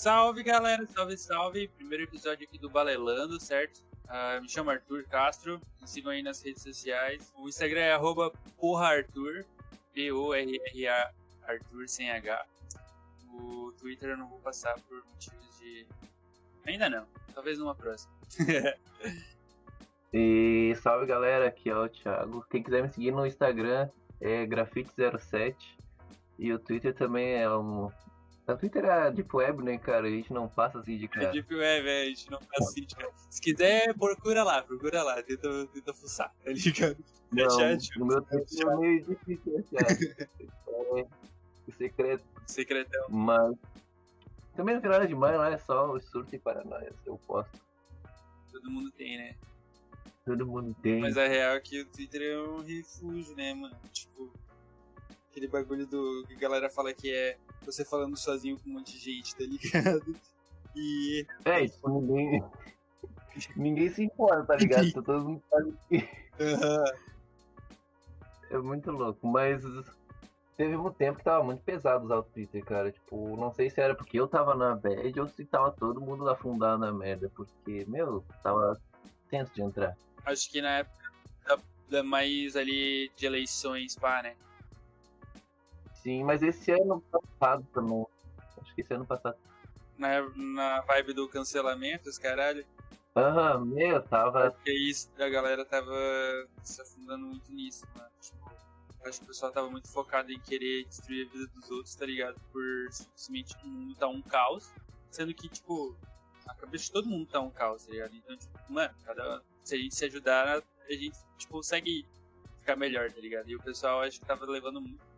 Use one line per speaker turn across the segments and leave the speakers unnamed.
Salve galera, salve, salve. Primeiro episódio aqui do Balelando, certo? Uh, me chamo Arthur Castro, me sigam aí nas redes sociais. O Instagram é arroba porraarthur, P-O-R-R-A, Arthur sem H. O Twitter eu não vou passar por motivos de. Ainda não, talvez numa próxima.
e salve galera, aqui é o Thiago. Quem quiser me seguir no Instagram é grafite07 e o Twitter também é um o Twitter é Deep Web, né, cara? A gente não passa assim de cara.
É Deep Web, é, a gente não passa assim de cara. Se quiser, procura lá, procura lá, tenta, tenta fuçar, tá ligado?
Não, chat, no meu Twitter é meio difícil achar. é secreto.
Secretão.
Mas também não tem nada demais, não é só o surto e paranoia, eu posto.
Todo mundo tem, né?
Todo mundo tem.
Mas a real é que o Twitter é um refúgio, né, mano? Tipo, aquele bagulho do que a galera fala que é você falando sozinho com um monte de gente, tá ligado? E.
É, tipo, ninguém. ninguém se importa, tá ligado? Tá todo mundo sabe que. Uhum. É muito louco, mas teve um tempo que tava muito pesado usar o Twitter, cara. Tipo, não sei se era porque eu tava na bad ou se tava todo mundo afundado na merda, porque, meu, tava tenso de entrar.
Acho que na época da, da mais ali de eleições, pá, né?
Sim, mas esse ano passado também. Acho que esse ano passado.
Na, na vibe do cancelamento, os caralho.
Aham, uhum, meu, tava.
Porque isso, a galera tava se afundando muito nisso, mano. Tipo, acho que o pessoal tava muito focado em querer destruir a vida dos outros, tá ligado? Por simplesmente o mundo tá um caos. Sendo que, tipo, a cabeça de todo mundo tá um caos, tá ligado? Então, tipo, mano, cada, se a gente se ajudar, a gente, tipo, consegue ficar melhor, tá ligado? E o pessoal acho que tava levando muito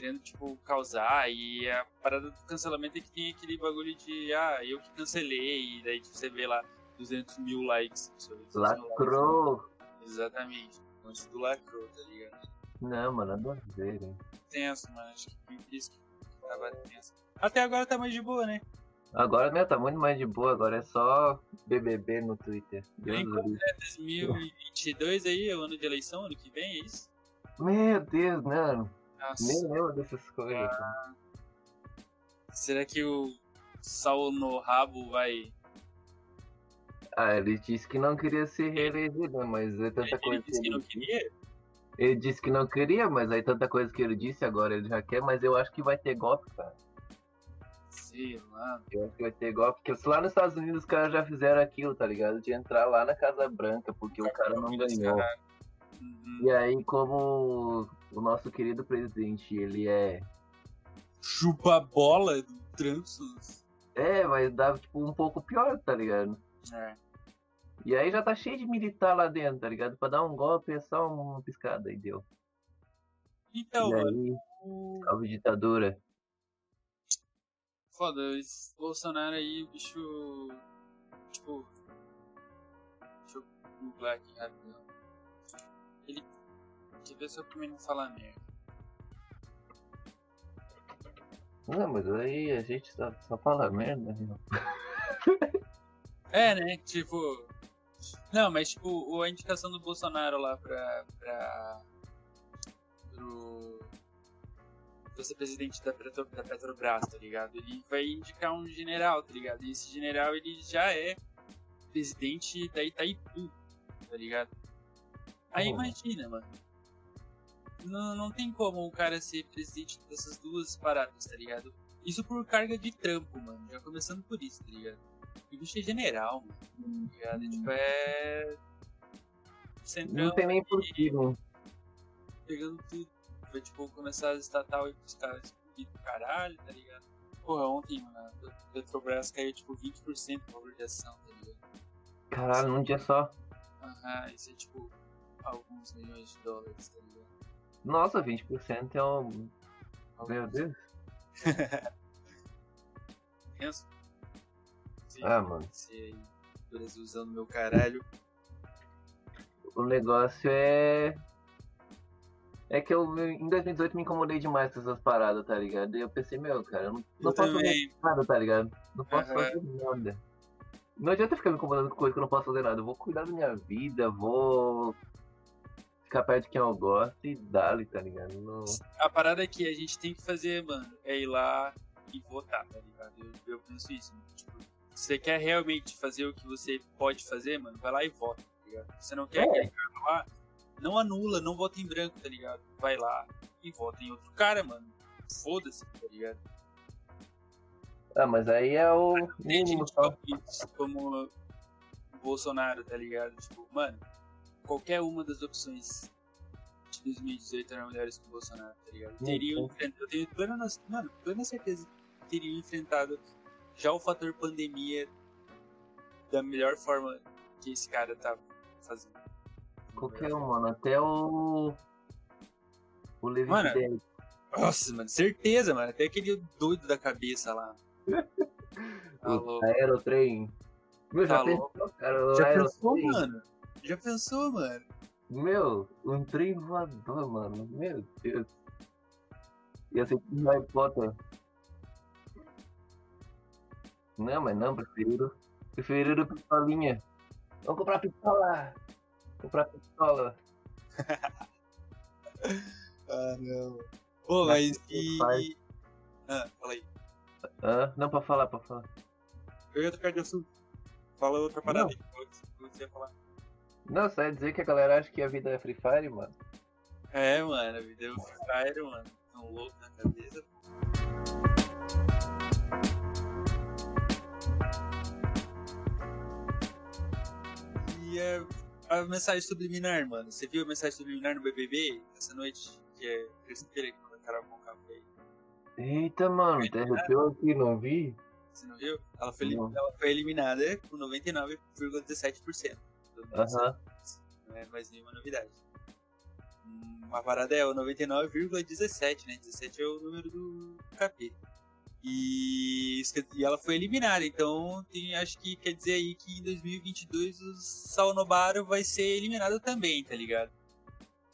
querendo, tipo, causar. E a parada do cancelamento é que tem aquele bagulho de, ah, eu que cancelei. E daí tipo, você vê lá 200 mil likes.
Lacrou! Likes.
Exatamente. Antes do lacrou, tá ligado?
Não, mano, nada a ver, hein?
Tenso, mano. Acho que isso que tava tenso. Até agora tá mais de boa, né?
Agora, né, tá muito mais de boa, agora é só BBB no Twitter.
Deus Enquanto é 2022 aí, é o ano de eleição, ano que vem, é isso?
Meu Deus, mano. Nossa. Nem lembro dessas coisas. Ah,
será que o Saul no rabo vai.
Ah, ele disse que não queria se reeleger, né? Mas é tanta
ele
coisa.
Disse que ele... não queria?
Ele disse que não queria, mas aí tanta coisa que ele disse agora ele já quer, mas eu acho que vai ter golpe, cara.
Sei lá.
Eu acho que vai ter golpe, porque lá nos Estados Unidos os caras já fizeram aquilo, tá ligado? De entrar lá na Casa Branca, porque o cara não ganhou. Uhum. E aí, como o nosso querido presidente, ele é.
Chupa bola do Transus.
É, mas dá tipo um pouco pior, tá ligado?
É.
E aí já tá cheio de militar lá dentro, tá ligado? Pra dar um golpe é só uma piscada e deu.
Então,
e aí, salve ditadura.
Foda, esse Bolsonaro aí, o bicho. Tipo. Deixa eu googlar aqui rapidão. Ele de ver se eu também não falar merda.
Não, mas aí a gente só, só fala merda,
né? É, né? Tipo. Não, mas tipo, a indicação do Bolsonaro lá pra. pra pro. pra ser presidente da, Petro, da Petrobras, tá ligado? Ele vai indicar um general, tá ligado? E esse general ele já é presidente da Itaipu, tá ligado? Aí oh. imagina, mano não, não tem como o cara ser presidente dessas duas paradas, tá ligado? Isso por carga de trampo, mano. Já começando por isso, tá ligado? O bicho é general, mano. Tá ligado? Uhum. Tipo, é.
Centrão não tem nem porquê, mano.
Pegando tudo. Vai, tipo, começar as estatal e os caras do caralho, tá ligado? Porra, ontem, mano, a Petrobras caiu, tipo, 20% o valor de ação, tá ligado?
Caralho, num dia só.
Aham, isso é, tipo, alguns milhões de dólares, tá ligado?
Nossa, 20% é um. Meu Deus.
Pensa.
ah, mano.
Aí, Brasil usando meu caralho.
O negócio é. É que eu em 2018 me incomodei demais com essas paradas, tá ligado? E eu pensei, meu, cara, eu não, não eu posso fazer nada, tá ligado? Não posso uhum. fazer nada. Não adianta ficar me incomodando com coisa que eu não posso fazer nada. Eu vou cuidar da minha vida, vou perto de quem eu gosto e dali, tá ligado?
A parada que a gente tem que fazer, mano, é ir lá e votar, tá ligado? Eu, eu penso isso. Tipo, se você quer realmente fazer o que você pode fazer, mano, vai lá e vota, tá ligado? Se você não quer é. aquele cara lá, não anula, não vota em branco, tá ligado? Vai lá e vota em outro cara, mano. Foda-se, tá ligado?
Ah, mas aí é o mínimo só.
Como o Bolsonaro, tá ligado? Tipo, mano, qualquer uma das opções de 2018 eram melhores que o Bolsonaro, tá ligado? Teriam enfrentado, eu tenho plena, mano, plena certeza que teriam enfrentado já o fator pandemia da melhor forma que esse cara tá fazendo.
Qualquer um, mano, até o. O Levi
mano, Nossa, mano, certeza, mano. Até aquele doido da cabeça lá.
o aerotrem.
Meu, já tá pensou, cara? Já pensou, mano? Já pensou, mano?
Meu, um trem voador, mano. Meu Deus. Ia ser um Harry Potter. Não, mas não, prefiro. Prefiro pistolinha. Vamos comprar pistola! Comprar pistola.
ah, não. Pô, mas e. Ah, fala aí.
Ah, não, pra falar, pra falar.
Eu ia tocar de assunto. Fala outra parada aí, que você ia falar.
Não, só ia dizer que a galera acha que a vida é Free Fire, mano.
É, mano, a vida é Free Fire, mano. Tão louco na cabeça. E a, a mensagem subliminar, mano. Você viu a mensagem subliminar no BBB essa noite? Que é terça-feira que quando a foi.
Eita, mano, arrepiou aqui, não vi?
Você não viu? Ela foi, ela foi eliminada com 99,17%.
Aham.
Não é mais nenhuma novidade. Hum, a parada é o 99,17, né? 17 é o número do capítulo. E, e ela foi eliminada, então tem, acho que quer dizer aí que em 2022 o Salnobaro vai ser eliminado também, tá ligado?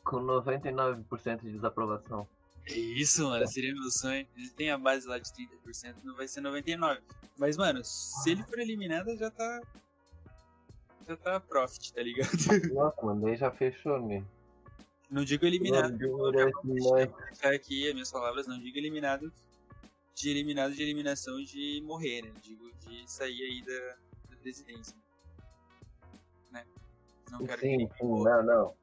Com 99% de desaprovação.
É isso, mano, seria meu sonho. Ele tem a base lá de 30%, não vai ser 99%. Mas, mano, se ele for eliminado, já tá tá profit, tá ligado?
Nossa, mano, aí já fechou, né?
Não digo eliminado. Vou deixar aqui as minhas palavras, não digo eliminado de eliminado de eliminação de morrer, né? Digo de sair aí da, da presidência. Né?
Não quero sim, sim, não, não,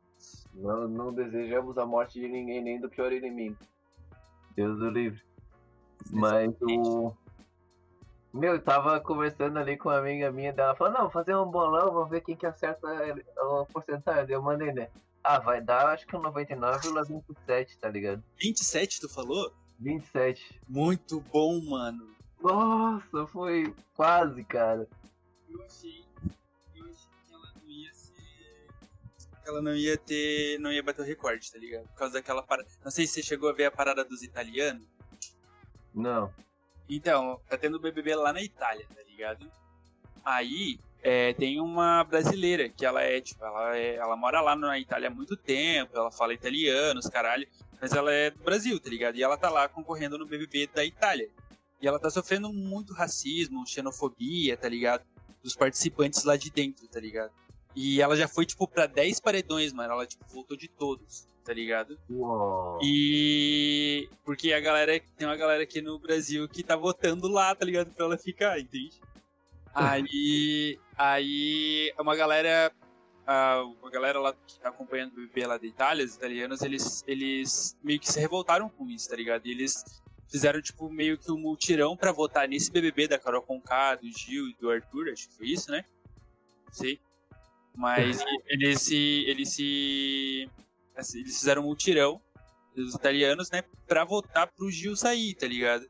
não. Não desejamos a morte de ninguém, nem do pior inimigo. Deus o livre. Mas o. Meu, eu tava conversando ali com uma amiga minha dela, falou, não, fazer um bolão, vamos ver quem que acerta a porcentagem. Eu mandei, né? Ah, vai dar acho que um 99,27, tá ligado?
27, tu falou?
27.
Muito bom, mano.
Nossa, foi quase, cara.
Eu achei, eu achei que ela não ia ser. Ela não ia ter. Não ia bater o recorde, tá ligado? Por causa daquela parada. Não sei se você chegou a ver a parada dos italianos.
Não.
Então, tá tendo BBB lá na Itália, tá ligado? Aí, é, tem uma brasileira que ela é, tipo, ela, é, ela mora lá na Itália há muito tempo, ela fala italiano, os caralho, mas ela é do Brasil, tá ligado? E ela tá lá concorrendo no BBB da Itália. E ela tá sofrendo muito racismo, xenofobia, tá ligado? Dos participantes lá de dentro, tá ligado? E ela já foi, tipo, pra 10 paredões, mano. Ela, tipo, voltou de todos tá ligado?
Uou.
E. Porque a galera. Tem uma galera aqui no Brasil que tá votando lá, tá ligado? Pra ela ficar, entende? aí. Aí. Uma galera. uma galera lá que tá acompanhando o BBB lá da Itália, os italianos, eles, eles meio que se revoltaram com isso, tá ligado? E eles fizeram, tipo, meio que um multirão pra votar nesse BBB da Carol Conká, do Gil e do Arthur, acho que foi isso, né? Não sei. Mas eles se, eles se eles fizeram um mutirão dos italianos, né, pra votar pro Gil sair, tá ligado?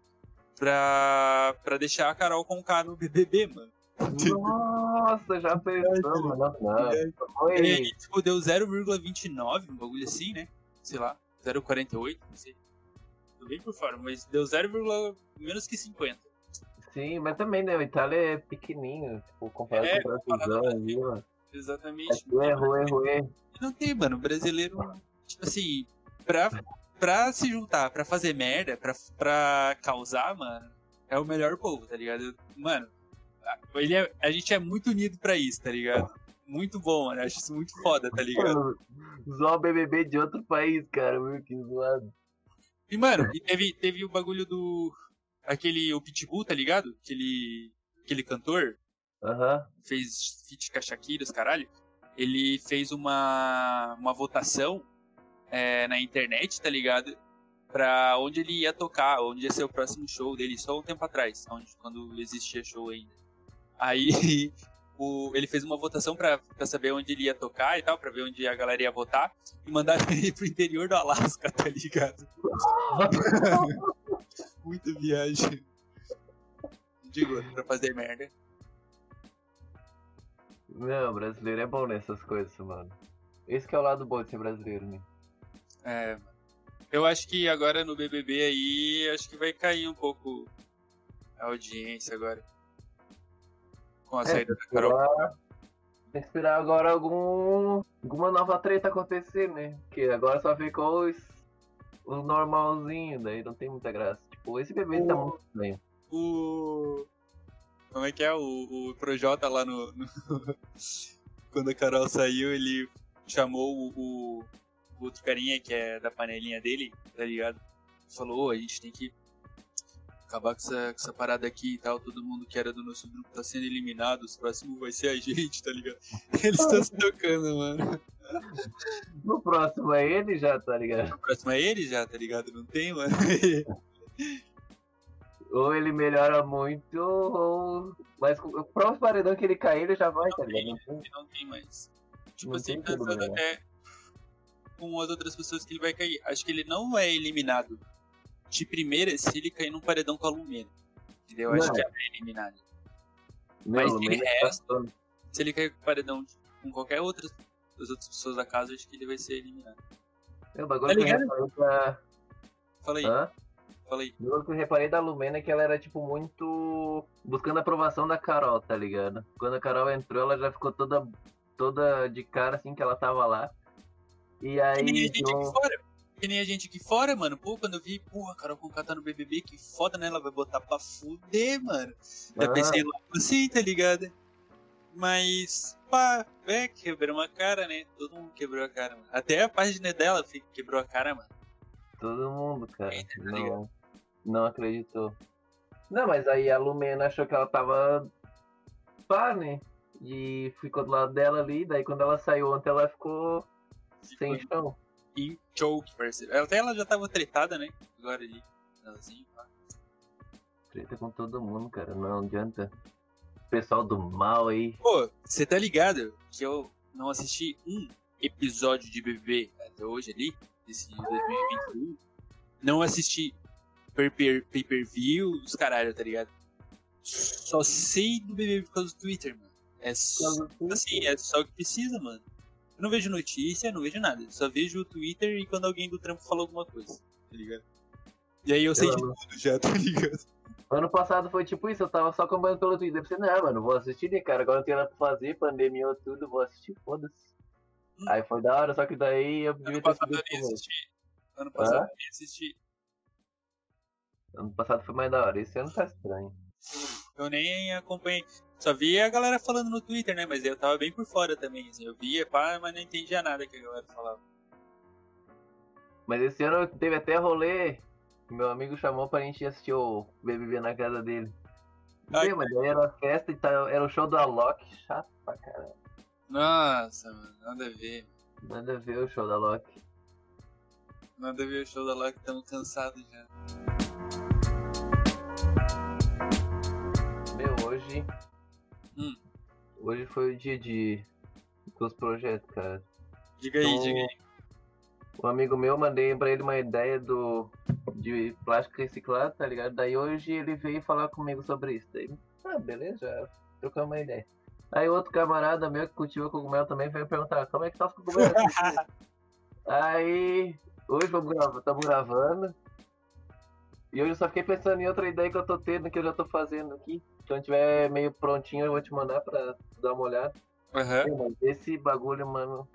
Pra, pra deixar a Carol com o K no BBB, mano.
Nossa, já pensou, mano. Não,
E aí, tipo, deu 0,29, um bagulho assim, né? Sei lá, 0,48, não sei. Tô bem por fora, mas deu 0, menos que 50.
Sim, mas também, né? O Itália é pequenininho, tipo, comparado é, com o Brasil ali, mano.
Exatamente.
É, erro, erro, erro.
Não tem, mano. O brasileiro, tipo assim, pra, pra se juntar, pra fazer merda, pra, pra causar, mano, é o melhor povo, tá ligado? Mano, ele é, a gente é muito unido pra isso, tá ligado? Muito bom, mano. Acho isso muito foda, tá ligado?
Zoar o BBB de outro país, cara. Meu, que zoado.
E, mano, e teve, teve o bagulho do. aquele, o Pitbull, tá ligado? Aquele, aquele cantor.
Aham.
Fez feat com a Shakira, os caralho. Ele fez uma, uma votação é, na internet, tá ligado? Pra onde ele ia tocar, onde ia ser o próximo show dele, só um tempo atrás, onde, quando existia show ainda. Aí o, ele fez uma votação pra, pra saber onde ele ia tocar e tal, pra ver onde a galera ia votar, e mandaram ele pro interior do Alasca, tá ligado? Muita viagem. Digo, pra fazer merda.
Não, brasileiro é bom nessas coisas, mano. Esse que é o lado bom de ser brasileiro, né?
É, eu acho que agora no BBB aí, acho que vai cair um pouco a audiência agora. Com a
É,
saída da
tem que
Carol.
esperar- esperar agora algum, alguma nova treta acontecer, né? Porque agora só ficou os, os normalzinho, daí não tem muita graça. Tipo, esse bebê tá
O-
muito estranho.
O. Como é que é? O, o Projota lá no, no- Quando a Carol saiu, ele chamou o, o- outro carinha que é da panelinha dele, tá ligado? Falou, "Ô, a gente tem que acabar com essa, com essa parada aqui e tal. Todo mundo que era do nosso grupo tá sendo eliminado. Os próximos vai ser a gente, tá ligado? Eles estão se tocando, mano.
No próximo é ele já, tá ligado?
O próximo é ele já, tá ligado? Não tem, mano.
Ou ele melhora muito, ou. Mas com o próximo paredão que ele cair, ele já vai, tá ligado? Não tem-
não tem mais. Tipo
Não
assim,
tem como
pensando até com as outras pessoas que ele vai cair. Acho que ele não é eliminado de primeira se ele cair num paredão com a Lumena. Entendeu? Acho
Não.
que é eliminado.
Não,
Mas de resto-
passou.
Se ele cair com o paredão com qualquer outra das outras pessoas da casa, acho que ele vai ser eliminado.
É, o bagulho
Tá
que eu
ligado?
da.
Fala aí,
Hã?
Fala aí.
O que eu reparei da Lumena é que ela era, tipo, muito. buscando a aprovação da Carol, tá ligado? Quando a Carol entrou, ela já ficou toda. toda de cara, assim, que ela tava lá. E aí.
Que nem a gente
eu-
aqui fora. Que nem a gente aqui fora, mano. Pô, quando eu vi, porra, a Carol Conká tá no BBB, que foda, né? Ela vai botar pra fuder, mano. Já
Ah.
pensei logo assim, tá ligado? Mas, pá, é, quebrou uma cara, né? Todo mundo quebrou a cara, mano. Até a página dela quebrou a cara, mano.
Todo mundo, cara.
Eita, tá
não, não acreditou. Não, mas aí a Lumena achou que ela tava. pá, né? E ficou do lado dela ali, daí quando ela saiu ontem ela ficou sem chão.
Em choke, parceiro. Até ela já tava tretada, né? Agora ali. Elzinho, pá.
Treta com todo mundo, cara. Não adianta. Pessoal do mal aí.
Pô, você tá ligado que eu não assisti um episódio de BBB até hoje ali, desse 2021. Não assisti per- per- pay-per-view, os caralho, tá ligado? Só sei do BBB por causa do Twitter, mano. É só, assim, é só o que precisa, mano. Eu não vejo notícia, não vejo nada. Só vejo o Twitter e quando alguém do trampo fala alguma coisa, tá ligado? E aí eu sei de
Mano,
tudo já, tá ligado?
Ano passado foi tipo isso, eu tava só acompanhando pelo Twitter. Eu pensei, não, mano, vou assistir, né, cara? Agora não tem nada pra fazer, pandemia ou tudo, vou assistir, foda-se.
Hum.
Aí foi da hora, só que daí eu devia
Ano
ter
passado eu
sido
nem
mesmo.
assisti. Ano passado eu assisti.
Ano passado foi mais da hora, esse ano tá estranho.
Eu nem acompanhei. Só vi a galera falando no Twitter, né? Mas eu tava bem por fora também. Assim. Eu via, pá, mas não entendia nada que a galera falava.
Mas esse ano teve até rolê. Meu amigo chamou pra gente assistir o BBB na casa dele.
Ai,
Meu, mas daí era festa e era o show do Alok, chato pra caralho.
Nossa, mano, nada a ver.
Nada a ver o show da Alok.
Nada a ver o show da Loki, tamo cansados já.
Meu, hoje.
Hum.
Hoje foi o dia de. dos projetos, cara.
Diga aí,
Então,
diga aí.
Um amigo meu, mandei pra ele uma ideia do de plástico reciclado, tá ligado? Daí hoje ele veio falar comigo sobre isso. Daí, ah, beleza, já trocamos uma ideia. Aí outro camarada meu que cultiva cogumelo também veio perguntar como é que tá os cogumelos. Aí, hoje vamos gravar, estamos gravando. E hoje eu só fiquei pensando em outra ideia que eu tô tendo, que eu já tô fazendo aqui. Quando tiver meio prontinho, eu vou te mandar pra dar uma olhada. Mas esse bagulho, mano.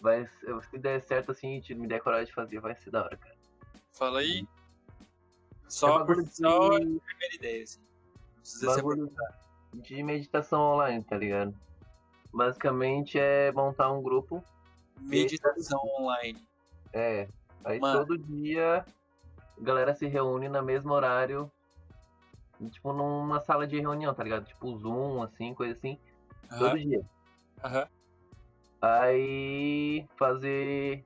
Vai, se der certo assim e me der coragem de fazer, vai ser da hora, cara.
Fala aí.
É
Só,
bagulho
por, só a primeira ideia, assim. Não precisa ser
bagulho de meditação online, tá ligado? Basicamente é montar um grupo.
meditação online.
É. Aí
Mano.
todo dia a galera se reúne no mesmo horário, tipo, numa sala de reunião, tá ligado? Tipo, Zoom, assim, coisa assim,
Aham,
todo dia.
aham.
Aí fazer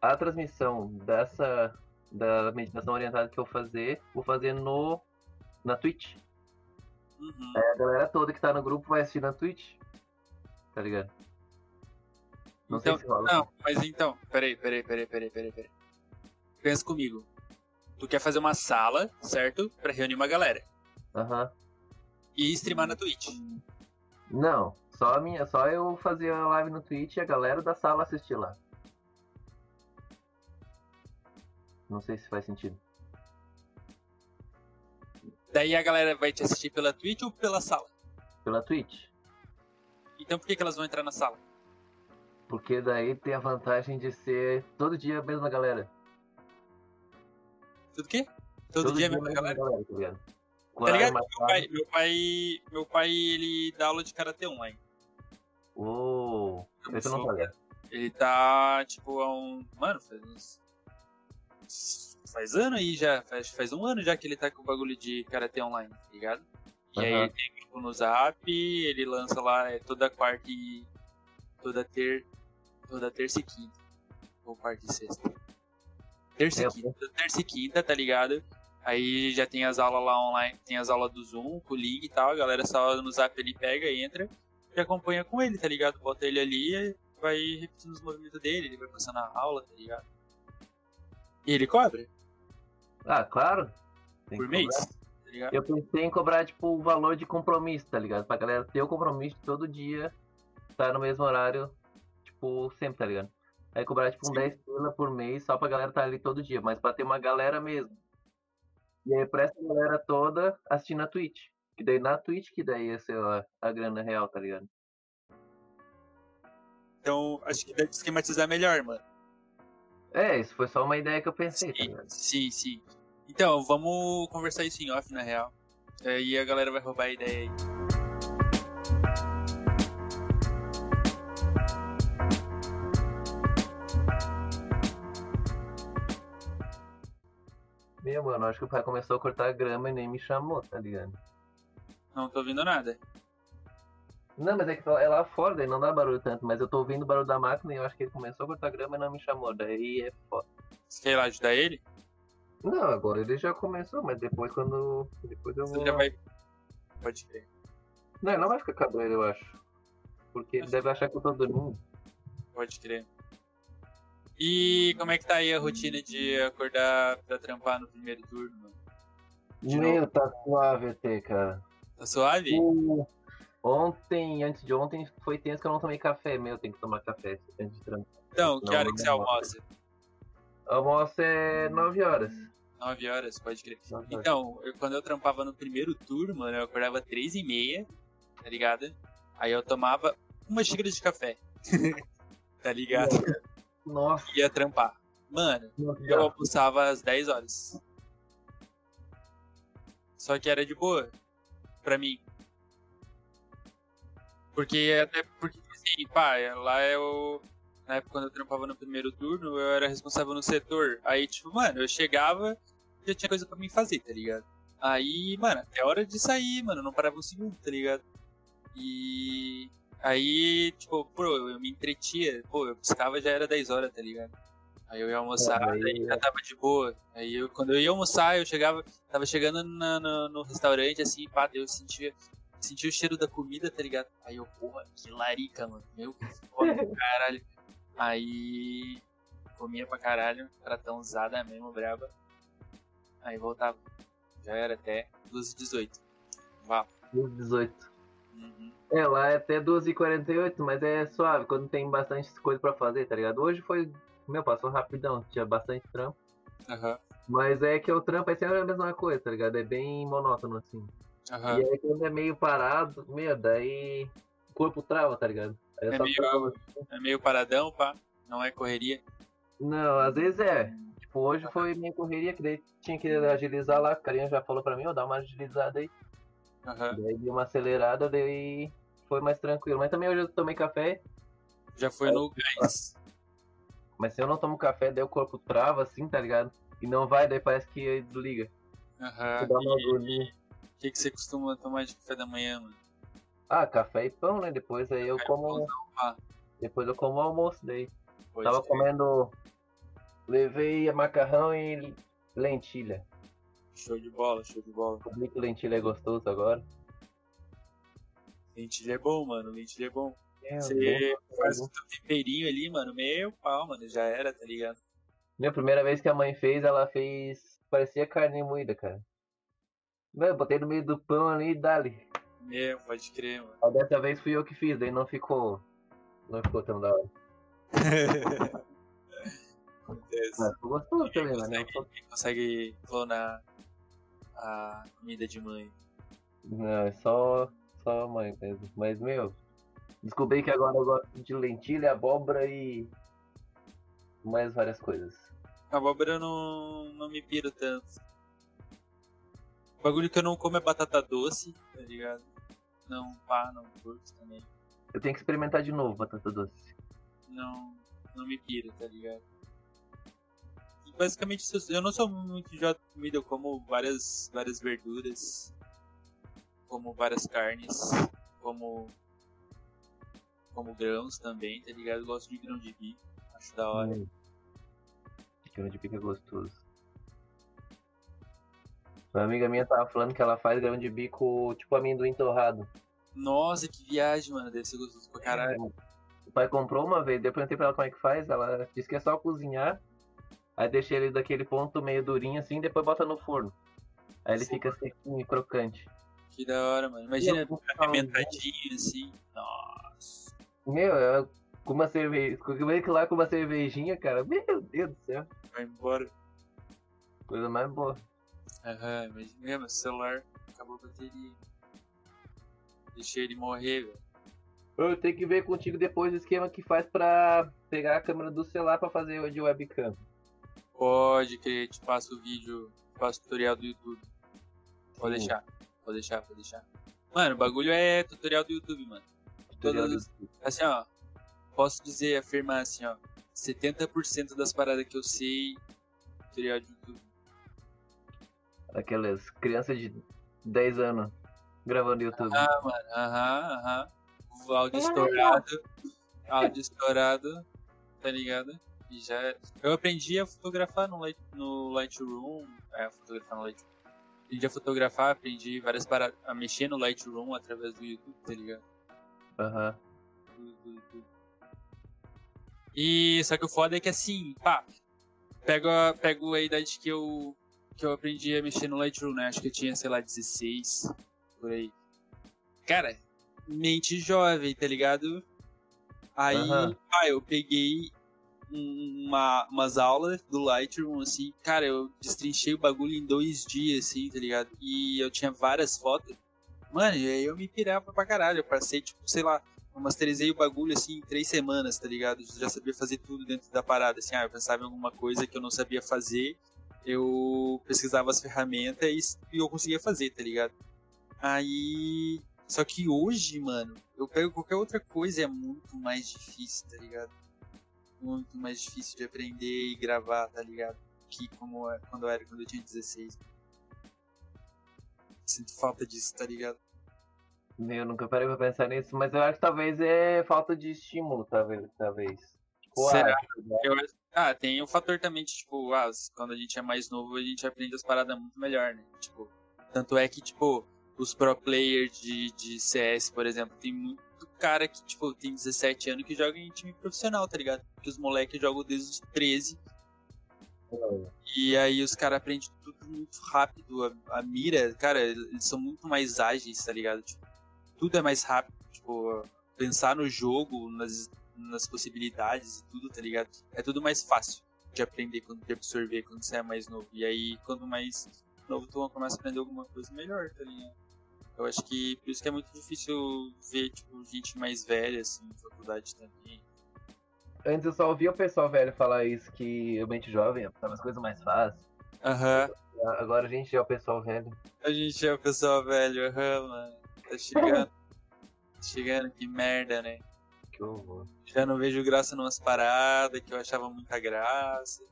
a transmissão dessa da meditação orientada que eu fazer, vou fazer no na Twitch.
Uhum.
Aí a galera toda que tá no grupo vai assistir na Twitch. Tá ligado? Não
Então,
sei se rola.
não, mas então, peraí, peraí, peraí, peraí, peraí, peraí. Pensa comigo. Tu quer fazer uma sala, certo? Pra reunir uma galera.
Aham.
E streamar na Twitch.
Não, só a minha, só eu fazer a live no Twitch e a galera da sala assistir lá. Não sei se faz sentido.
Daí a galera vai te assistir pela Twitch ou pela sala?
Pela Twitch.
Então por que, que elas vão entrar na sala?
Porque daí tem a vantagem de ser todo dia a mesma galera.
Tudo quê? Todo, dia a mesma galera?
tá ligado?
Tá ligado?
horário
Meu pai, meu pai, meu pai, ele dá aula de karatê online.
Uou, esse eu não sabia.
Ele tá, tipo, há um. Mano, faz uns. Faz ano aí já. Faz, faz um ano já que ele tá com o bagulho de karatê online, tá ligado? E aí
Aham.
ele tem grupo no zap, ele lança lá é, toda quarta e. toda ter. toda terça e quinta. Ou quarta e sexta. Terça e quinta, terça e quinta, tá ligado? Aí já tem as aulas lá online, tem as aulas do Zoom, com o link e tal, a galera só no zap ele pega, entra e acompanha com ele, tá ligado? Bota ele ali e vai repetindo os movimentos dele, ele vai passando a aula, tá ligado? E ele cobra
Ah, claro. Tem
por mês, tá?
Eu pensei em cobrar, tipo, o valor de compromisso, tá ligado? Pra galera ter o compromisso todo dia, estar no mesmo horário, tipo, sempre, tá ligado? Aí cobrar, tipo, um
Sim.
10 pila por mês só pra galera estar ali todo dia, mas pra ter uma galera mesmo. E aí pra essa galera toda assistir na Twitch. Que daí na Twitch que daí ia ser a, a grana real, tá ligado?
Então acho que deve esquematizar melhor, mano.
É, isso foi só uma ideia que eu pensei, tá
Sim,
ligado?
sim, sim. Então, vamos conversar isso em off, na real. Aí a galera vai roubar a ideia aí.
Meu, mano, acho que o pai começou a cortar grama e nem me chamou, tá ligado?
Não tô ouvindo nada.
Não, mas é que é lá fora, daí não dá barulho tanto, mas eu tô ouvindo o barulho da máquina e eu acho que ele começou a cortar grama e não me chamou, daí é foda.
Ir lá ajudar ele?
Não, agora ele já começou, mas depois quando. Depois eu
Você
vou.
já vai. Pode crer.
Não, ele não vai ficar cabreiro, eu acho. Porque ele deve achar que eu tô dormindo.
Pode crer. E como é que tá aí a rotina de acordar pra trampar no primeiro turno? De
Meu, tá suave até, cara.
Tá suave?
Ontem, antes de ontem, foi tenso que eu não tomei café. Meu, tem que tomar café antes de trampar.
Então, que hora que você almoça?
Almoço é 9 horas.
9 horas, pode crer. Então, eu- quando eu trampava no primeiro turno, mano, eu acordava 3 e meia, tá ligado? Aí eu tomava uma xícara de café. tá ligado?
Nossa,
Ia trampar. Mano,
nossa.
eu almoçava às 10 horas. Só que era de boa. Pra mim. Porque até porque, assim, pá, lá eu. Na época quando eu trampava no primeiro turno, eu era responsável no setor. Aí, tipo, mano, eu chegava já tinha coisa pra mim fazer, tá ligado? Aí, mano, até a hora de sair, mano, não parava um segundo, tá ligado? E. Aí, tipo, pô, eu me entretia, pô, eu buscava já era 10 horas, tá ligado? Aí eu ia almoçar,
É, aí-
já tava de boa. Aí eu, quando eu ia almoçar, eu chegava, tava chegando na- no, no restaurante, assim, pá, eu sentia, sentia o cheiro da comida, tá ligado? Aí eu, porra, que larica, mano. Meu, que foda, caralho. Aí comia pra caralho, pratãozada mesmo, braba. Aí voltava. Já era até 12h18. Vá.
18.
Uhum.
É, lá é até 12h48, mas é suave, quando tem bastante coisa pra fazer, tá ligado? Hoje foi. Meu, passou rapidão, tinha bastante trampo.
Aham.
Mas é que o trampo é sempre a mesma coisa, tá ligado? É bem monótono, assim.
Aham.
E aí quando é meio parado, meu, daí o corpo trava, tá ligado?
É meio-
trava.
É meio paradão, pá. Não é correria.
Não, às vezes é. Tipo, hoje foi meio correria, que daí tinha que agilizar lá, o carinha já falou pra mim, ó, dá uma agilizada aí.
Aham.
Daí deu uma acelerada, daí foi mais tranquilo. Mas também hoje eu tomei café,
Já foi no gás.
mas se eu não tomo café, daí o corpo trava assim, tá ligado? e não vai, daí parece que desliga.
Aham.
Dá uma
E. O que, que você costuma tomar de café da manhã, mano?
Ah, café e pão, né? Depois aí eu
Café e
como.
pãozão.
Depois eu como almoço daí.
Pode
Tava
crer.
comendo. Levei macarrão e lentilha.
Show de bola, show de bola.
Descobri que lentilha é gostoso agora.
Lentilha é bom, mano. Lentilha é bom.
É,
Você
bom.
faz o teu temperinho ali, mano. Meu pau, mano. Já era, tá ligado?
Minha primeira vez que a mãe fez, ela fez. Parecia carne moída, cara. Meu, eu botei no meio do pão ali e dali.
Meu, pode crer, mano.
Aí dessa vez fui eu que fiz, daí não ficou. Não ficou tão da hora.
Acontece.
Mas ficou gostoso também, mano.
consegue, quem consegue clonar a comida de mãe.
Não, é só. Só a mãe mesmo. Mas, meu. Descobri que agora eu gosto de lentilha, abóbora e. Mais várias coisas.
A abóbora eu não, não me piro tanto. O bagulho que eu não como é batata doce, tá ligado? Não, pá, não curto também.
Eu tenho que experimentar de novo batata doce.
Não, não me pira, tá ligado? Basicamente, eu não sou muito de comida, eu como várias, várias verduras, como várias carnes, como, como grãos também, tá ligado? Eu gosto de grão de bico, acho da hora.
Hum. Grão de bico é gostoso. Uma amiga minha tava falando que ela faz grão de bico tipo amendoim torrado.
Nossa, que viagem, mano, deve ser gostoso pra caralho.
O pai comprou uma vez, depois eu perguntei pra ela como é que faz, ela disse que é só cozinhar, aí deixa ele daquele ponto meio durinho assim, depois bota no forno. Aí ele
Sim.
fica sequinho e crocante.
Que da hora, mano. Imagina,
eu
apimentadinho assim. Nossa.
Meu, é com uma cerveja, comer que lá com uma cervejinha, cara, meu Deus do céu,
Vai embora.
coisa mais boa.
Aham, imagina, meu celular acabou a bateria. Deixei ele morrer, velho.
Eu tenho que ver contigo depois o esquema que faz pra pegar a câmera do celular pra fazer de webcam.
Pode crer, te passo o vídeo, te passo o tutorial do YouTube. Pode
Sim.
deixar, pode deixar, pode deixar. Mano, o bagulho é tutorial do YouTube, mano.
Tutorial
Todas, assim, ó, posso dizer, afirmar assim, ó, 70% das paradas que eu sei, tutorial do YouTube.
Aquelas crianças de 10 anos gravando YouTube.
Ah, mano, aham, aham. O áudio estourado, áudio estourado, tá ligado? Já. Eu aprendi a fotografar no, Light, no Lightroom, é, fotografar no Lightroom. Aprendi a fotografar, aprendi várias paradas, a mexer no Lightroom através do YouTube, tá ligado?
Aham.
do- E só que o foda é que assim, pá, pego a, pego a idade que eu que eu aprendi a mexer no Lightroom, né? Acho que eu tinha, sei lá, 16 por aí. Cara, mente jovem, tá ligado? Aí,
Aham.
pá, eu peguei uma, umas aulas do Lightroom, assim, cara, eu destrinchei o bagulho em dois dias, assim, tá ligado? E eu tinha várias fotos. Mano, e aí eu me pirava pra caralho. Eu passei, tipo, sei lá, eu masterizei o bagulho assim em três semanas, tá ligado? Eu já sabia fazer tudo dentro da parada. Assim, ah, eu pensava em alguma coisa que eu não sabia fazer, eu pesquisava as ferramentas e, e eu conseguia fazer, tá ligado? Aí. Só que hoje, mano, eu pego qualquer outra coisa é muito mais difícil, tá ligado? Muito mais difícil de aprender e gravar, tá ligado? Que como é- quando eu era quando eu tinha 16. Sinto falta disso, tá ligado?
Eu nunca parei pra pensar nisso, mas eu acho que talvez é falta de estímulo, talvez. talvez. Tipo,
Será?
ah,
Eu acho- ah, tem o fator também de, tipo, ah, quando a gente é mais novo, a gente aprende as paradas muito melhor, né? Tipo, tanto é que, tipo, os pro players de, de CS, por exemplo, tem muito cara que, tipo, tem 17 anos que joga em time profissional, tá ligado? Porque os moleques jogam desde os 13 e aí os caras aprendem tudo muito rápido. A, a mira, cara, eles são muito mais ágeis, tá ligado? Tipo, tudo é mais rápido. Tipo, pensar no jogo, nas, nas possibilidades e tudo, tá ligado? É tudo mais fácil de aprender, quando, de absorver quando você é mais novo. E aí, quando mais novo tu começa a aprender alguma coisa melhor, tá ligado? Eu acho que por isso que é muito difícil ver, tipo, gente mais velha, assim, em faculdade também.
Antes eu só ouvia o pessoal velho falar isso, que eu mente jovem, tava as coisas mais fáceis.
Aham.
Agora a gente é o pessoal velho.
A gente é o pessoal velho, aham, mano. Tá chegando. Tá chegando, que merda, né?
Que horror.
Já não vejo graça numas paradas que eu achava muita graça.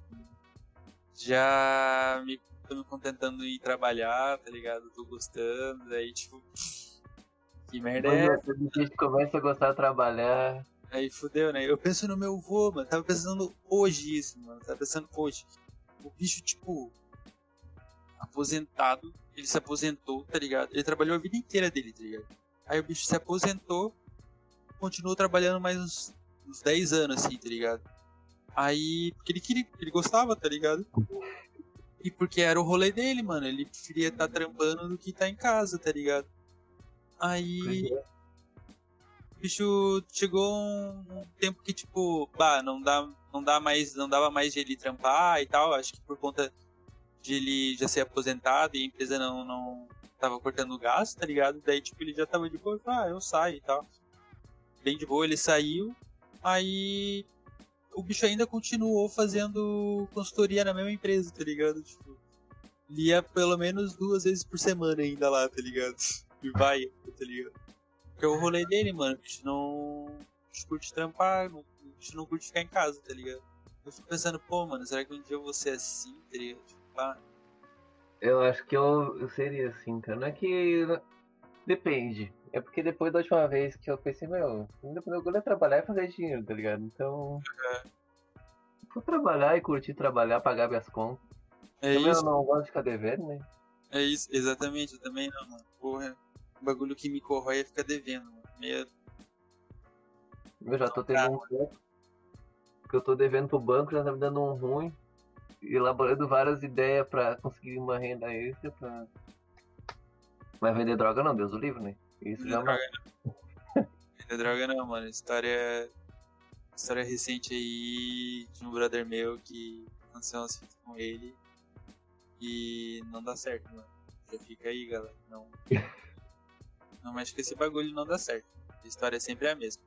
já me, tô me contentando em trabalhar, tá ligado? Tô gostando, daí tipo. Que merda é essa?
A gente começa a gostar de trabalhar.
Aí fudeu, né? Eu penso no meu vô, mano. Tava pensando hoje isso, mano. Tava pensando hoje. O bicho, tipo, aposentado. Ele se aposentou, tá ligado? Ele trabalhou a vida inteira dele, tá ligado? Aí o bicho se aposentou, continuou trabalhando mais uns, uns 10 anos, assim, tá ligado? Aí, porque ele queria, ele gostava, tá ligado? E porque era o rolê dele, mano. Ele preferia estar tá trampando do que estar tá em casa, tá ligado? Aí. O bicho chegou um, tempo que, tipo, bah, não dá, não dá mais, não dava mais de ele trampar e tal. Acho que por conta de ele já ser aposentado e a empresa não, não tava cortando gasto, tá ligado? Daí, tipo, ele já tava de boa, ah, eu saio e tal. Bem de boa, ele saiu. Aí o bicho ainda continuou fazendo consultoria na mesma empresa, tá ligado? Tipo, ele ia pelo menos duas vezes por semana ainda lá, tá ligado? E vai, tá ligado? Porque é o rolê dele, mano, a gente não. A curte trampar, não, a gente não curte ficar em casa, tá ligado? Eu fico pensando, pô, mano, será que um dia eu vou ser assim, tá ligado? Tipo, pá.
Eu acho que eu, eu seria assim, cara. Não é que. Depende. É porque depois da última vez que eu pensei, meu, meu gosto é trabalhar e fazer dinheiro, tá ligado? Então. É. Vou trabalhar e curtir trabalhar, pagar minhas contas. É também isso. eu não gosto de ficar devendo, né?
É isso, exatamente, eu também não, mano. Porra, o bagulho que me corrói é ficar devendo, mano. Meio...
Eu já tô tendo um tempo que eu tô devendo pro banco, já tá me dando um ruim. Elaborando várias ideias pra conseguir uma renda extra pra. Mas vender droga não, Deus o livre, né? Isso já droga
não. vender droga não, mano. História. História recente aí de um brother meu que aconteceu umas fitas com ele. E não dá certo, mano. Já fica aí, galera. Não. Não mexe com esse bagulho não dá certo. A história é sempre a mesma.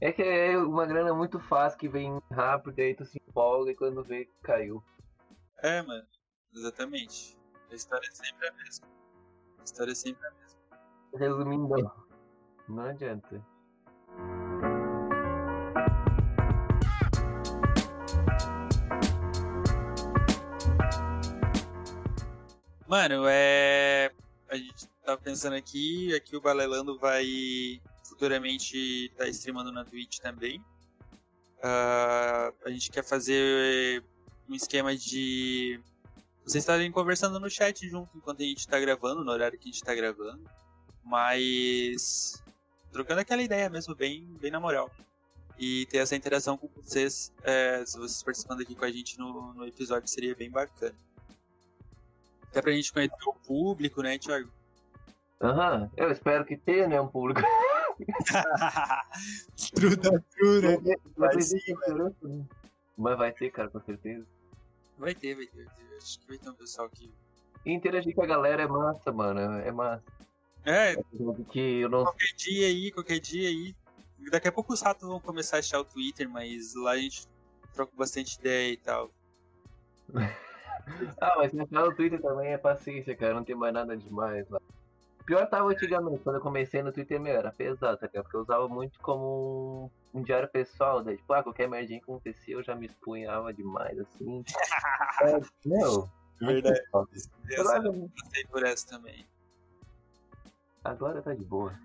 É que é uma grana muito fácil que vem rápido, aí tu se empolga e quando vê, caiu.
É, mano. Exatamente. A história é sempre a mesma. A história é sempre a mesma.
Resumindo, não adianta.
Mano, é. A gente tá pensando aqui, aqui o Balelando vai futuramente estar tá streamando na Twitch também. Uh, a gente quer fazer um esquema de vocês estarem conversando no chat junto enquanto a gente está gravando, no horário que a gente está gravando. Mas trocando aquela ideia mesmo, bem, bem na moral. E ter essa interação com vocês, é, se vocês participando aqui com a gente no, no episódio, seria bem bacana. Até pra gente conhecer o público, né, Thiago?
Aham, uhum. eu espero que tenha, né, um público.
true da true, né?
Vai, vai sim, mano. Mas vai ter, cara, com certeza.
Vai ter, vai ter, vai ter. Acho que vai ter um pessoal que.
Interagir com a galera é massa, mano. É massa.
É.
Que eu não...
Qualquer dia aí, qualquer dia aí. Daqui a pouco os ratos vão começar a achar o Twitter, mas lá a gente troca bastante ideia e tal.
ah, mas se no Twitter também é paciência, cara. Não tem mais nada demais lá. Pior tava antigamente, quando eu comecei no Twitter, meu, era pesado, tá Porque eu usava muito como um, um diário pessoal, né? Tipo, ah, qualquer merdinha que acontecia, eu já me expunhava demais, assim. é, meu.
Verdade. Agora, eu passei por essa também.
Agora tá de boa.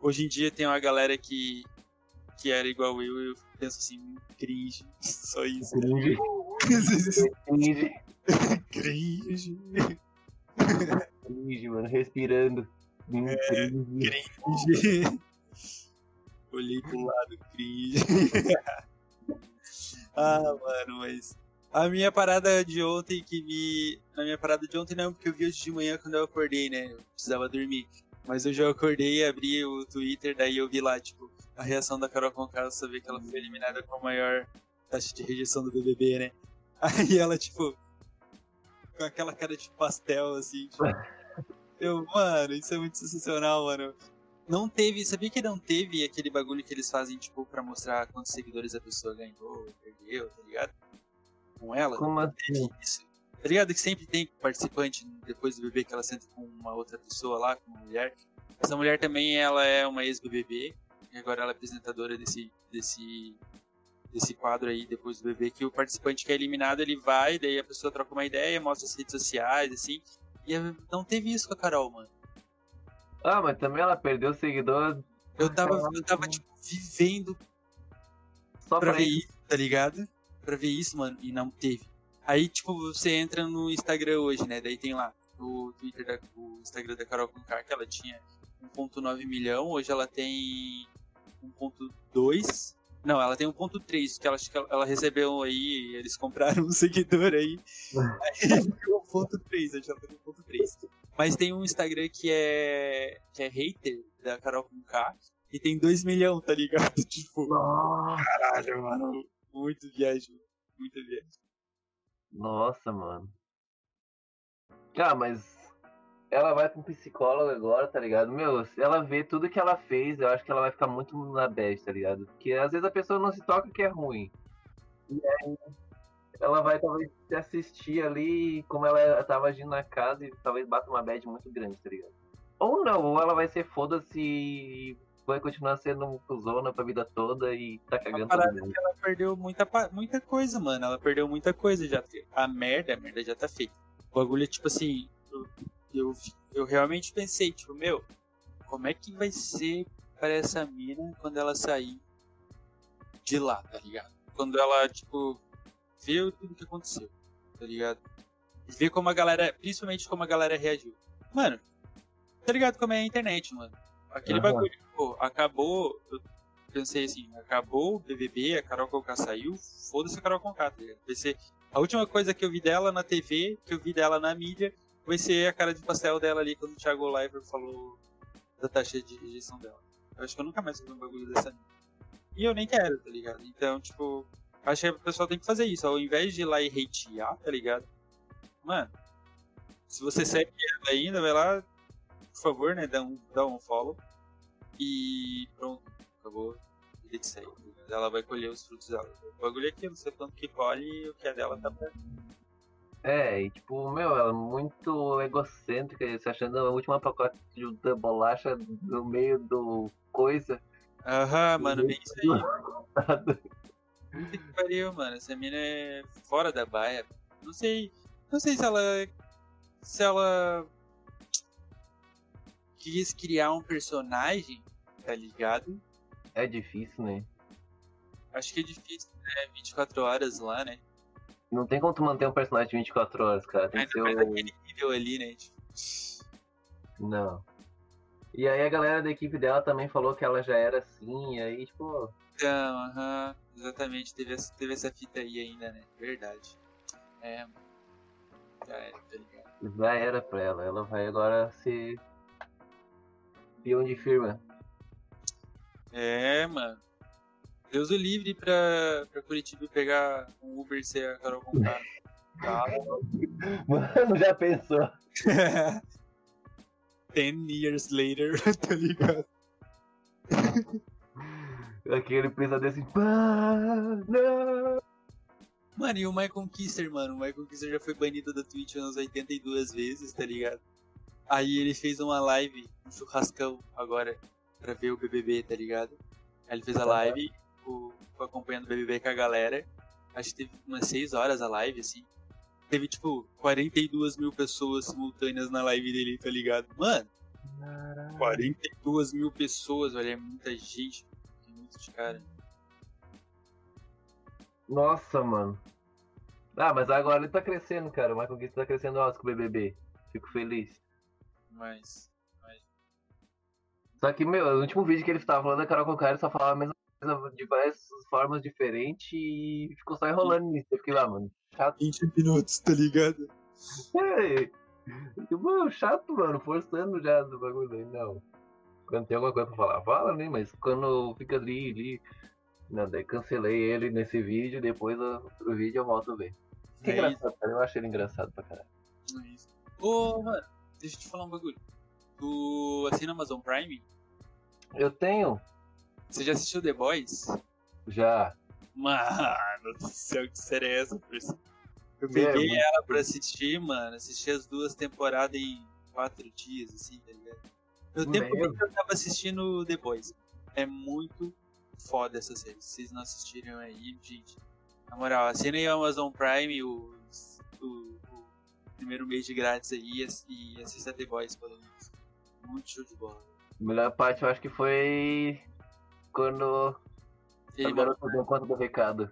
Hoje em dia tem uma galera que, que era igual eu e eu penso assim, cringe. Só isso.
Cringe.
cringe. cringe.
Cringe, mano, respirando.
É, cringe. Olhei pro lado, cringe. ah, mano, mas. A minha parada de ontem que me. A minha parada de ontem não, porque eu vi hoje de manhã quando eu acordei, né? Eu precisava dormir. Mas hoje eu acordei, abri o Twitter, daí eu vi lá, tipo, a reação da Carol Conká, saber que ela foi eliminada com a maior taxa de rejeição do BBB, né? Aí ela, tipo, com aquela cara de pastel, assim, tipo, eu, mano, isso é muito sensacional, mano. Não teve, sabia que não teve aquele bagulho que eles fazem, tipo, pra mostrar quantos seguidores a pessoa ganhou, perdeu, tá ligado? Com ela.
Como assim?
Isso. Tá ligado que sempre tem participante depois do bebê que ela senta com uma outra pessoa lá, com uma mulher. Essa mulher também, ela é uma ex-BBB, e agora ela é apresentadora desse, desse desse quadro aí, depois do bebê, que o participante que é eliminado, ele vai, daí a pessoa troca uma ideia, mostra as redes sociais, assim. E não teve isso com a Carol, mano.
Ah, mas também ela perdeu seguidor.
Eu tava, eu tava tipo, vivendo Só pra, pra ver isso, tá ligado? Pra ver isso, mano, e não teve. Aí, tipo, você entra no Instagram hoje, né? Daí tem lá o Twitter, da, o Instagram da Carol Conká, que ela tinha 1.9 milhão, hoje ela tem 1.2 não, ela tem 1.3, que ela, ela recebeu aí, eles compraram um seguidor aí. aí 1.3, acho que ela tem 1.3. Mas tem um Instagram que é, que é hater da Carol com K e tem 2 milhões, tá ligado? Tipo,
Nossa.
caralho, mano. Muito viagem, muita viagem.
Nossa, mano. Ah, mas ela vai com um psicólogo agora, tá ligado? Meu, se ela vê tudo que ela fez, eu acho que ela vai ficar muito na bad, tá ligado? Porque às vezes a pessoa não se toca que é ruim. E aí ela vai talvez se assistir ali como ela tava agindo na casa e talvez bata uma bad muito grande, tá ligado? Ou não, ou ela vai ser foda-se e vai continuar sendo um cuzona pra vida toda e tá cagando
mundo. Ela perdeu muita, muita coisa, mano. Ela perdeu muita coisa já. A merda, a merda já tá feita. O bagulho é tipo assim, eu, eu realmente pensei, tipo, meu, como é que vai ser para essa mina quando ela sair de lá, tá ligado? Quando ela, tipo, vê tudo que aconteceu, tá ligado? E vê como a galera, principalmente como a galera reagiu. Mano, tá ligado como é a internet, mano? Aquele uhum. bagulho, pô, acabou, eu pensei assim, acabou o BBB, a Carol Conká saiu, foda-se a Carol Conká, tá ligado? Vai ser a última coisa que eu vi dela na TV, que eu vi dela na mídia, vai ser a cara de pastel dela ali quando o Thiago Leifert falou da taxa de rejeição dela. Eu acho que eu nunca mais vi um bagulho dessa E eu nem quero, tá ligado? Então, tipo, acho que o pessoal tem que fazer isso. Ao invés de ir lá e hatear, tá ligado? Mano, se você segue ela ainda, vai lá, por favor, né? Dá um, dá um follow. E pronto, acabou. Que segue. Ela vai colher os frutos dela. O bagulho é aquilo, você tanto que colhe e o que é dela tá perto.
É, e tipo, meu, ela é muito egocêntrica, se achando a última pacote de bolacha no meio do coisa.
Aham, mano, bem isso aí. que pariu, mano. Essa mina é fora da baia. Não sei. Não sei se ela. Se ela. Quis criar um personagem, tá ligado?
É difícil, né?
Acho que é difícil, né? 24 horas lá, né?
Não tem como tu manter um personagem de 24 horas, cara. Tem que ser o...
daquele nível ali, né? Tipo...
Não. E aí a galera da equipe dela também falou que ela já era assim, e aí, tipo.
Então, aham, exatamente, teve essa, teve essa fita aí ainda, né? Verdade. É. Já era, tá ligado?
Já era pra ela, ela vai agora ser. peão de firma.
É, mano. Deus o livre pra, pra Curitiba pegar um Uber e ser a Carol Conká.
Tá. Mano, já pensou?
Ten years later, tá ligado?
Aquele pesadelo assim. Não!
Mano, e o Michael Kisser, mano? O Michael Kisser já foi banido da Twitch umas 82 vezes, tá ligado? Aí ele fez uma live, um churrascão agora, pra ver o BBB, tá ligado? Aí ele fez a live tipo, acompanhando o BBB com a galera. Acho que teve umas 6 horas a live, assim. Teve, tipo, 42 mil pessoas simultâneas na live dele, tá ligado? Mano, Caralho. 42 mil pessoas, olha, é muita gente. Cara.
Nossa, mano. Ah, mas agora ele tá crescendo, cara. O Michael Kiss tá crescendo alto com o BBB. Fico feliz.
Mas, mas...
Só que, meu, o último vídeo que ele tava falando da Carol ele só falava a mesma de várias formas diferentes e ficou só enrolando nisso. Eu fiquei lá, mano, chato.
20 minutos, tá ligado?
É, tipo, chato, mano, forçando já do bagulho aí, não. Quando tem alguma coisa pra falar, fala, né? Mas quando fica ali, ali. Não, daí cancelei ele nesse vídeo, depois outro vídeo eu volto a ver. Que é engraçado, cara. Eu achei ele engraçado pra caralho.
É isso. Ô, mano, deixa eu te falar um bagulho. Tu assina Amazon Prime?
Eu tenho.
Você já assistiu The Boys?
Já.
Mano do céu, que série é essa, Eu peguei é, ela pra assistir, mano. Assisti as duas temporadas em quatro dias, assim, tá ligado? Meu tempo que eu tava assistindo Boys. É muito foda essa série. Se vocês não assistiram aí, gente. Na moral, assinem o Amazon Prime, o, o, o primeiro mês de grátis aí e assista The Boys, pelo menos. Muito show de bola.
A melhor parte eu acho que foi quando Ele a garota deu conta do recado.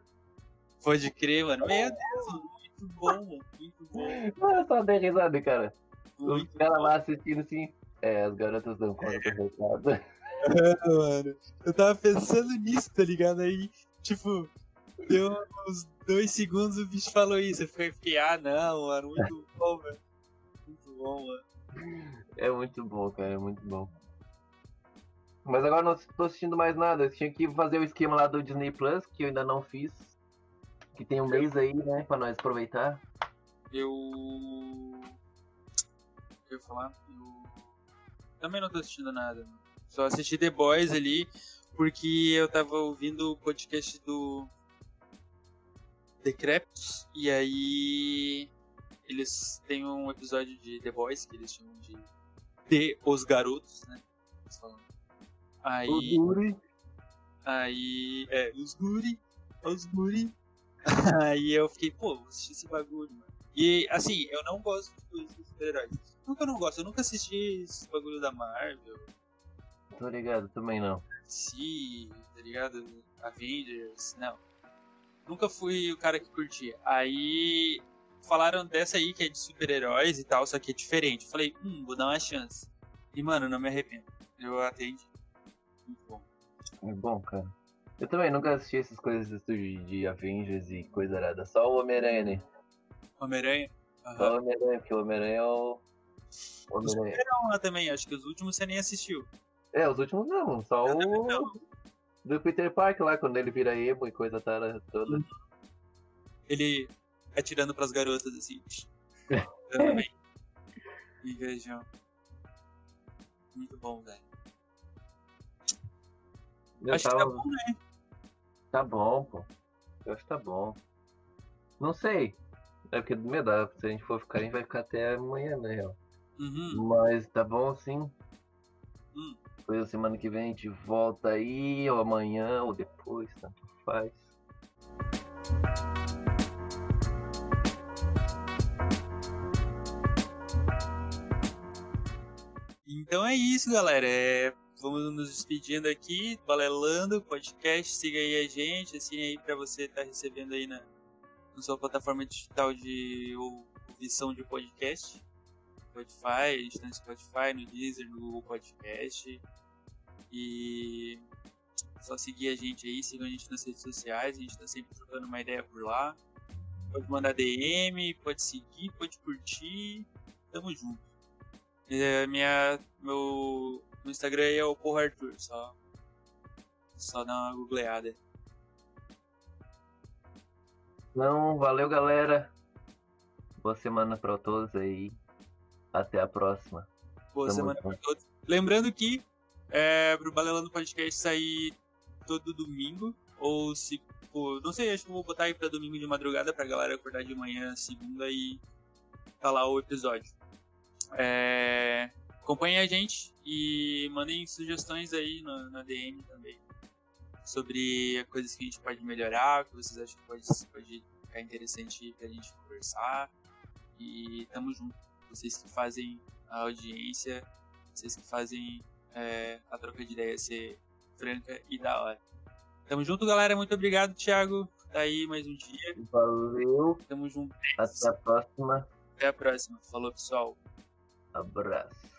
Pode crer, mano. Meu Deus, muito bom, mano. Muito bom.
Ah, só dei risada, cara. Os caras lá assistindo assim. É, as garotas dão conta do recado.
É, mano. Eu tava pensando nisso, tá ligado? Aí, tipo, deu uns dois segundos o bicho falou isso. Eu fiquei, ah, não, mano. Muito bom, velho. Muito bom, mano.
É muito bom, cara. É muito bom. Mas agora não tô assistindo mais nada. Eu tinha que fazer o esquema lá do Disney Plus, que eu ainda não fiz. Que tem um mês aí, né, pra nós aproveitar.
Eu. Eu ia falar? Eu. Também não tô assistindo nada. Só assisti The Boys ali, porque eu tava ouvindo o podcast do. Decreptus, e aí. Eles têm um episódio de The Boys que eles chamam de The Os Garotos, né? Eles falam Aí. Os guri. Aí. É, os guri. Os guri. aí eu fiquei, pô, vou assistir esse bagulho, mano. E assim, eu não gosto de coisas de super-heróis. Nunca não gosto, eu nunca assisti esse bagulho da Marvel.
Tô ligado, também não.
Sim, tá ligado? Avengers, não. Nunca fui o cara que curtia. Aí falaram dessa aí que é de super-heróis e tal, só que é diferente. Eu falei, hum, vou dar uma chance. E mano, não me arrependo. Eu atendi. Muito bom.
É bom, cara. Eu também nunca assisti essas coisas de, de Avengers e coisa arada. Só o Homem-Aranha, né?
Homem-Aranha?
Uhum. Só o Homem-Aranha, porque o Homem-Aranha é o.
Homem-Aranha. lá também, acho que os últimos você nem assistiu.
É, os últimos não, só eu o. Não. Do Peter Parker lá, quando ele vira emo e coisa toda.
Ele atirando pras garotas assim. também. E vejam. Muito bom, velho.
Eu acho tava... que tá bom, né? Tá bom, pô. Eu acho que tá bom. Não sei. É porque me dá, se a gente for ficar, a gente vai ficar até amanhã, na real. Uhum. Mas tá bom sim. Hum. Depois semana que vem a gente volta aí, ou amanhã, ou depois, tanto faz.
Então é isso, galera. É vamos nos despedindo aqui, Balelando podcast, siga aí a gente, assine aí para você estar tá recebendo aí na, na sua plataforma digital de ouvição de podcast. Spotify, a gente tá no Spotify, no Deezer, no Google Podcast. E só seguir a gente aí, sigam a gente nas redes sociais, a gente tá sempre trocando uma ideia por lá. Pode mandar DM, pode seguir, pode curtir. Tamo junto. É, minha, meu no Instagram é o Porra Arthur, só. Só dá uma googleada.
Não, valeu galera. Boa semana pra todos aí. Até a próxima.
Boa Tamo semana junto. pra todos. Lembrando que é, pro Balelando Podcast sair todo domingo, ou se. Não sei, acho que vou botar aí pra domingo de madrugada pra galera acordar de manhã, segunda e tá lá o episódio. É, acompanhem a gente e mandem sugestões aí na, na DM também sobre coisas que a gente pode melhorar, que vocês acham que pode, pode ficar interessante pra gente conversar. E tamo junto. Vocês que fazem a audiência, vocês que fazem é, a troca de ideia ser franca e da hora. Tamo junto, galera. Muito obrigado, Thiago. Tá aí mais um dia.
Valeu.
Tamo junto.
Até a próxima.
Até a próxima. Falou, pessoal.
Abraço.